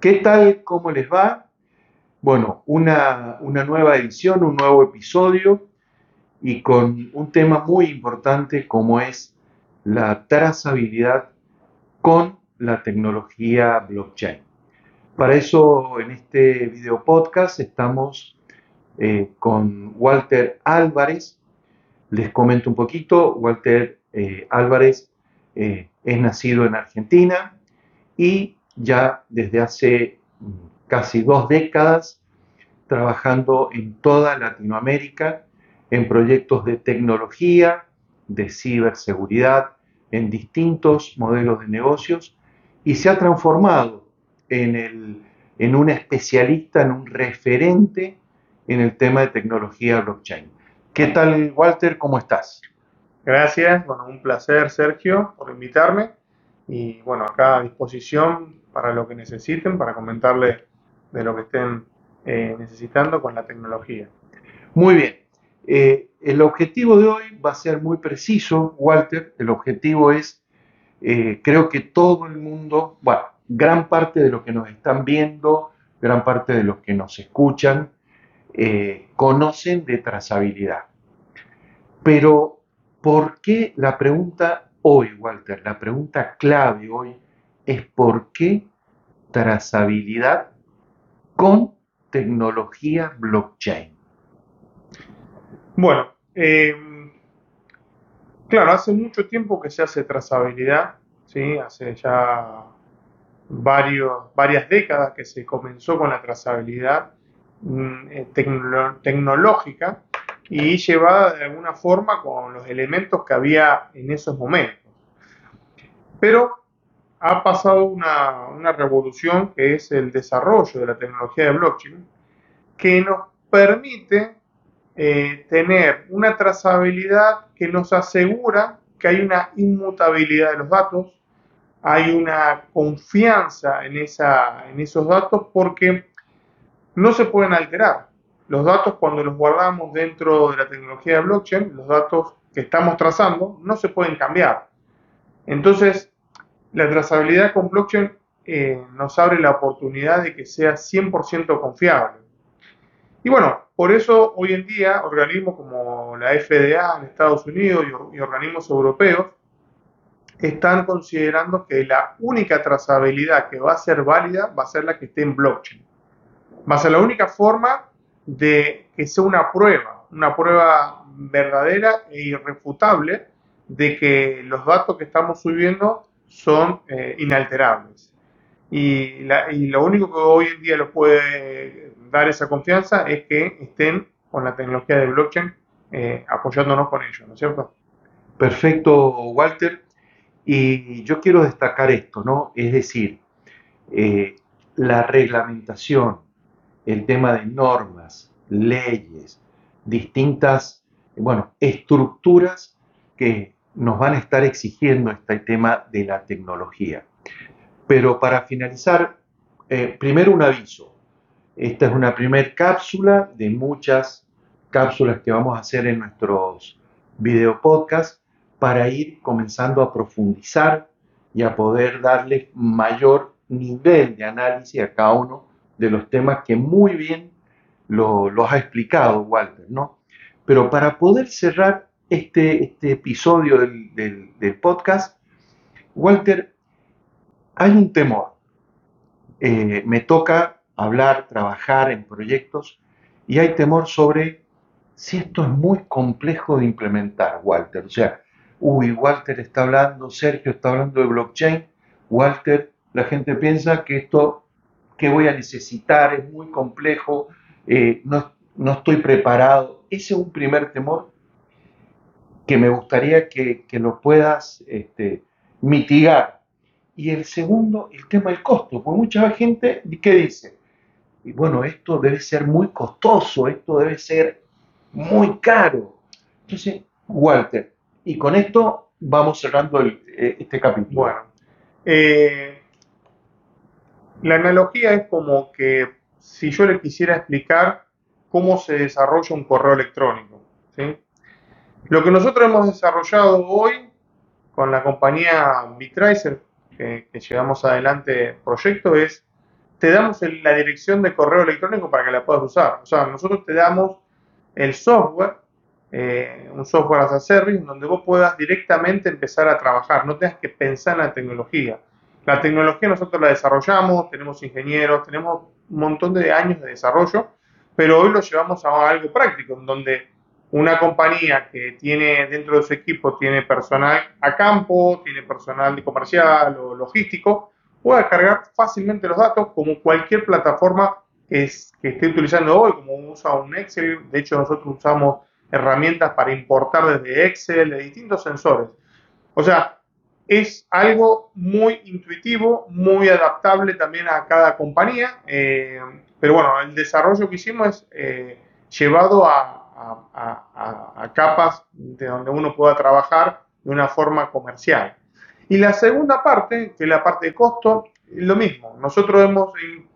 ¿Qué tal? ¿Cómo les va? Bueno, una, nueva edición, un nuevo episodio y con un tema muy importante como es la trazabilidad con la tecnología blockchain. Para eso en este video podcast estamos eh, con Walter Álvarez. Les comento un poquito, Walter eh, Álvarez eh, es nacido en Argentina y ya desde hace mm, casi dos décadas trabajando en toda Latinoamérica en proyectos de tecnología, de ciberseguridad, en distintos modelos de negocios y se ha transformado en, el, en un especialista, en un referente en el tema de tecnología blockchain. ¿Qué tal, Walter? ¿Cómo estás? Gracias, bueno, un placer, Sergio, por invitarme y bueno, acá a disposición para lo que necesiten, para comentarles de lo que estén eh, necesitando con la tecnología. Muy bien. Eh, el objetivo de hoy va a ser muy preciso, Walter. El objetivo es, eh, creo que todo el mundo, bueno, gran parte de los que nos están viendo, gran parte de los que nos escuchan, conocen de trazabilidad. Pero, ¿por qué la pregunta hoy, Walter? La pregunta clave hoy es por qué trazabilidad con tecnología blockchain. Bueno, eh, claro, hace mucho tiempo que se hace trazabilidad, ¿sí? hace ya varios, varias décadas que se comenzó con la trazabilidad mm, eh, tecnológica y llevada de alguna forma con los elementos que había en esos momentos. Pero ha pasado una, revolución que es el desarrollo de la tecnología de blockchain, que nos permite eh, tener una trazabilidad que nos asegura que hay una inmutabilidad de los datos, hay una confianza en, esa, en esos datos porque no se pueden alterar. Los datos cuando los guardamos dentro de la tecnología de blockchain, los datos que estamos trazando, no se pueden cambiar. Entonces, la trazabilidad con blockchain eh, nos abre la oportunidad de que sea 100% confiable. Y bueno, por eso hoy en día organismos como la FDA en Estados Unidos y, organismos europeos están considerando que la única trazabilidad que va a ser válida va a ser la que esté en blockchain. Va a ser la única forma de que sea una prueba, una prueba verdadera e irrefutable de que los datos que estamos subiendo son eh, inalterables. Y, lo único que hoy en día lo puede dar esa confianza es que estén con la tecnología de blockchain eh, apoyándonos con ello, ¿no es cierto? Perfecto, Walter. Y yo quiero destacar esto, ¿no? Es decir, eh, la reglamentación, el tema de normas, leyes, distintas, bueno, estructuras que nos van a estar exigiendo este tema de la tecnología. Pero para finalizar, eh, primero un aviso. Esta es una primera cápsula de muchas cápsulas que vamos a hacer en nuestros video podcast para ir comenzando a profundizar y a poder darle mayor nivel de análisis a cada uno de los temas que muy bien lo, los ha explicado Walter, ¿no? Pero para poder cerrar este, este episodio del, podcast, Walter, hay un temor. Eh, me toca hablar, trabajar en proyectos y hay temor sobre si esto es muy complejo de implementar, Walter. O sea, uy, Walter está hablando, Sergio está hablando de blockchain, Walter, la gente piensa que esto que voy a necesitar es muy complejo, eh, no, no estoy preparado. Ese es un primer temor que me gustaría que, lo puedas este, mitigar. Y el segundo, el tema del costo, porque mucha gente, ¿qué dice? Y bueno, esto debe ser muy costoso, esto debe ser muy caro. Entonces, Walter, y con esto vamos cerrando eh, este capítulo. Bueno, eh, la analogía es como que si yo le quisiera explicar cómo se desarrolla un correo electrónico, ¿sí? Lo que nosotros hemos desarrollado hoy con la compañía Bitracer, que, llevamos adelante el proyecto, es te damos la dirección de correo electrónico para que la puedas usar. O sea, nosotros te damos el software, eh, un software as a service, donde vos puedas directamente empezar a trabajar, no tengas que pensar en la tecnología. La tecnología nosotros la desarrollamos, tenemos ingenieros, tenemos un montón de años de desarrollo, pero hoy lo llevamos a algo práctico, en donde una compañía que tiene dentro de su equipo tiene personal a campo, tiene personal de comercial o logístico, pueda cargar fácilmente los datos como cualquier plataforma que, es, que esté utilizando hoy, como usa un Excel. De hecho, nosotros usamos herramientas para importar desde Excel, de distintos sensores. O sea, es algo muy intuitivo, muy adaptable también a cada compañía. Eh, pero bueno, el desarrollo que hicimos es eh, llevado a, a, capas de donde uno pueda trabajar de una forma comercial. Y la segunda parte, que es la parte de costo, lo mismo. Nosotros hemos,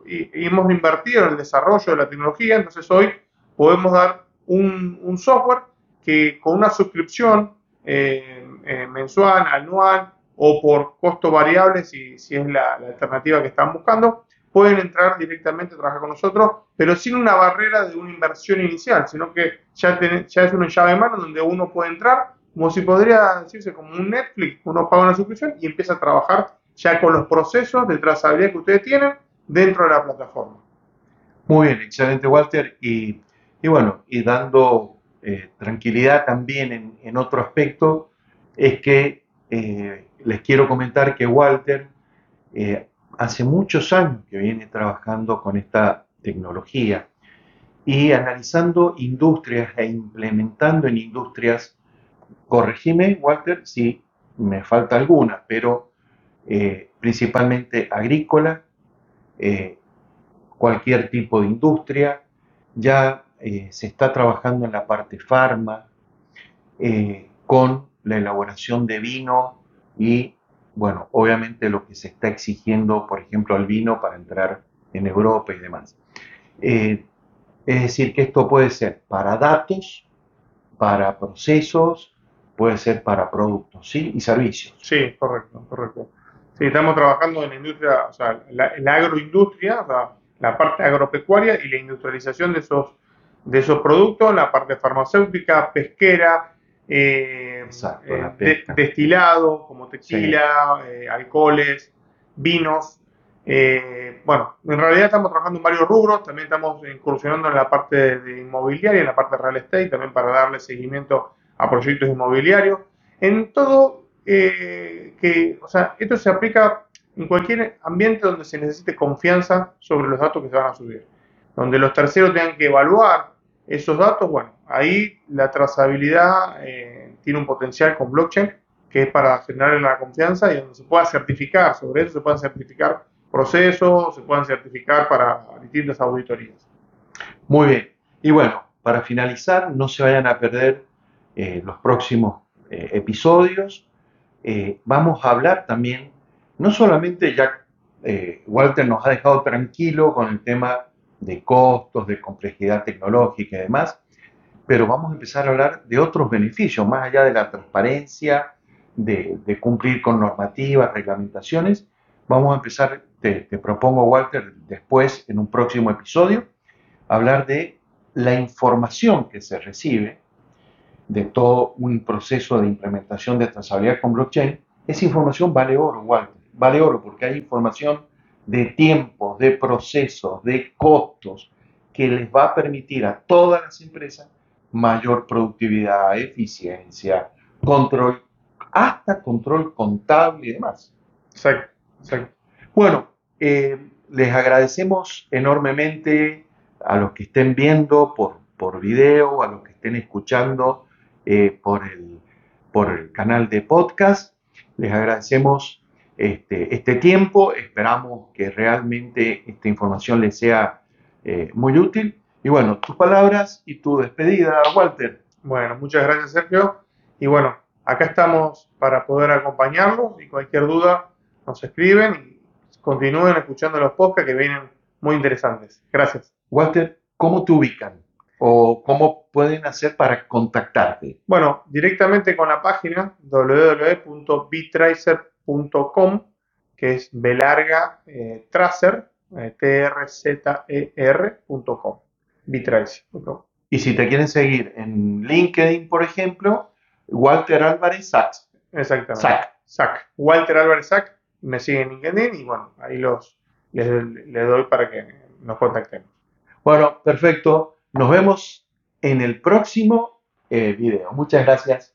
hemos invertido en el desarrollo de la tecnología, entonces hoy podemos dar un, software que con una suscripción eh, eh, mensual, anual o por costo variable, si, si es la, la, alternativa que están buscando, pueden entrar directamente a trabajar con nosotros, pero sin una barrera de una inversión inicial, sino que ya, es una llave en mano donde uno puede entrar, como si podría decirse como un Netflix, uno paga una suscripción y empieza a trabajar ya con los procesos de trazabilidad que ustedes tienen dentro de la plataforma. Muy bien, excelente Walter. Y, bueno, y dando eh, tranquilidad también en, en, otro aspecto, es que eh, les quiero comentar que Walter eh, hace muchos años que viene trabajando con esta tecnología y analizando industrias e implementando en industrias, corregime Walter si me falta alguna, pero eh, principalmente agrícola, eh, cualquier tipo de industria, ya eh, se está trabajando en la parte farma, con la elaboración de vino y bueno, obviamente lo que se está exigiendo, por ejemplo, al vino para entrar en Europa y demás. Eh, es decir, que esto puede ser para datos, para procesos, puede ser para productos, ¿sí? Y servicios. Sí, correcto, correcto. Estamos trabajando en la industria, o sea, la, agroindustria, la parte agropecuaria y la industrialización de esos, de esos productos, la parte farmacéutica, pesquera, eh, eh destilados como tequila, eh, alcoholes, vinos. Eh, bueno, en realidad estamos trabajando en varios rubros, también estamos incursionando en la parte de inmobiliaria, en la parte de real estate, también para darle seguimiento a proyectos inmobiliarios. En todo, que, o sea, esto se aplica en cualquier ambiente donde se necesite confianza sobre los datos que se van a subir, donde los terceros tengan que evaluar esos datos, bueno, ahí la trazabilidad eh, tiene un potencial con blockchain que es para generar la confianza y donde se pueda certificar, sobre eso se puedan certificar procesos, se puedan certificar para distintas auditorías. Muy bien. Y bueno, para finalizar, no se vayan a perder eh, los próximos eh, episodios. vamos a hablar también, no solamente ya Walter nos ha dejado tranquilo con el tema de costos, de complejidad tecnológica y demás, pero vamos a empezar a hablar de otros beneficios, más allá de la transparencia, de, cumplir con normativas, reglamentaciones. Vamos a empezar, te, propongo, Walter, después, en un próximo episodio, hablar de la información que se recibe de todo un proceso de implementación de trazabilidad con blockchain. Esa información vale oro, Walter, vale oro porque hay información de tiempos, de procesos, de costos, que les va a permitir a todas las empresas mayor productividad, eficiencia, control, hasta control contable y demás. Exacto, Bueno, eh, les agradecemos enormemente a los que estén viendo por, por video, a los que estén escuchando eh, por, el, por el canal de podcast. Les agradecemos este, este tiempo. Esperamos que realmente esta información les sea eh, muy útil. Y bueno, tus palabras y tu despedida, Walter. Bueno, muchas gracias, Sergio. Y bueno, acá estamos para poder acompañarlos y cualquier duda nos escriben y continúen escuchando los podcasts que vienen muy interesantes. Gracias. Walter, ¿cómo te ubican? ¿O cómo pueden hacer para contactarte? Bueno, directamente con la página www.bitracer.com, que es belarga eh, tracer, eh, trzer.com, bitrace.com. Y si te quieren seguir en LinkedIn, por ejemplo, Walter Álvarez Sachs. Exactamente. Sac. Sac. Walter Álvarez Sac, me sigue en LinkedIn y bueno, ahí los les, les doy para que nos contactemos. Bueno, perfecto. Nos vemos en el próximo eh, video. Muchas gracias.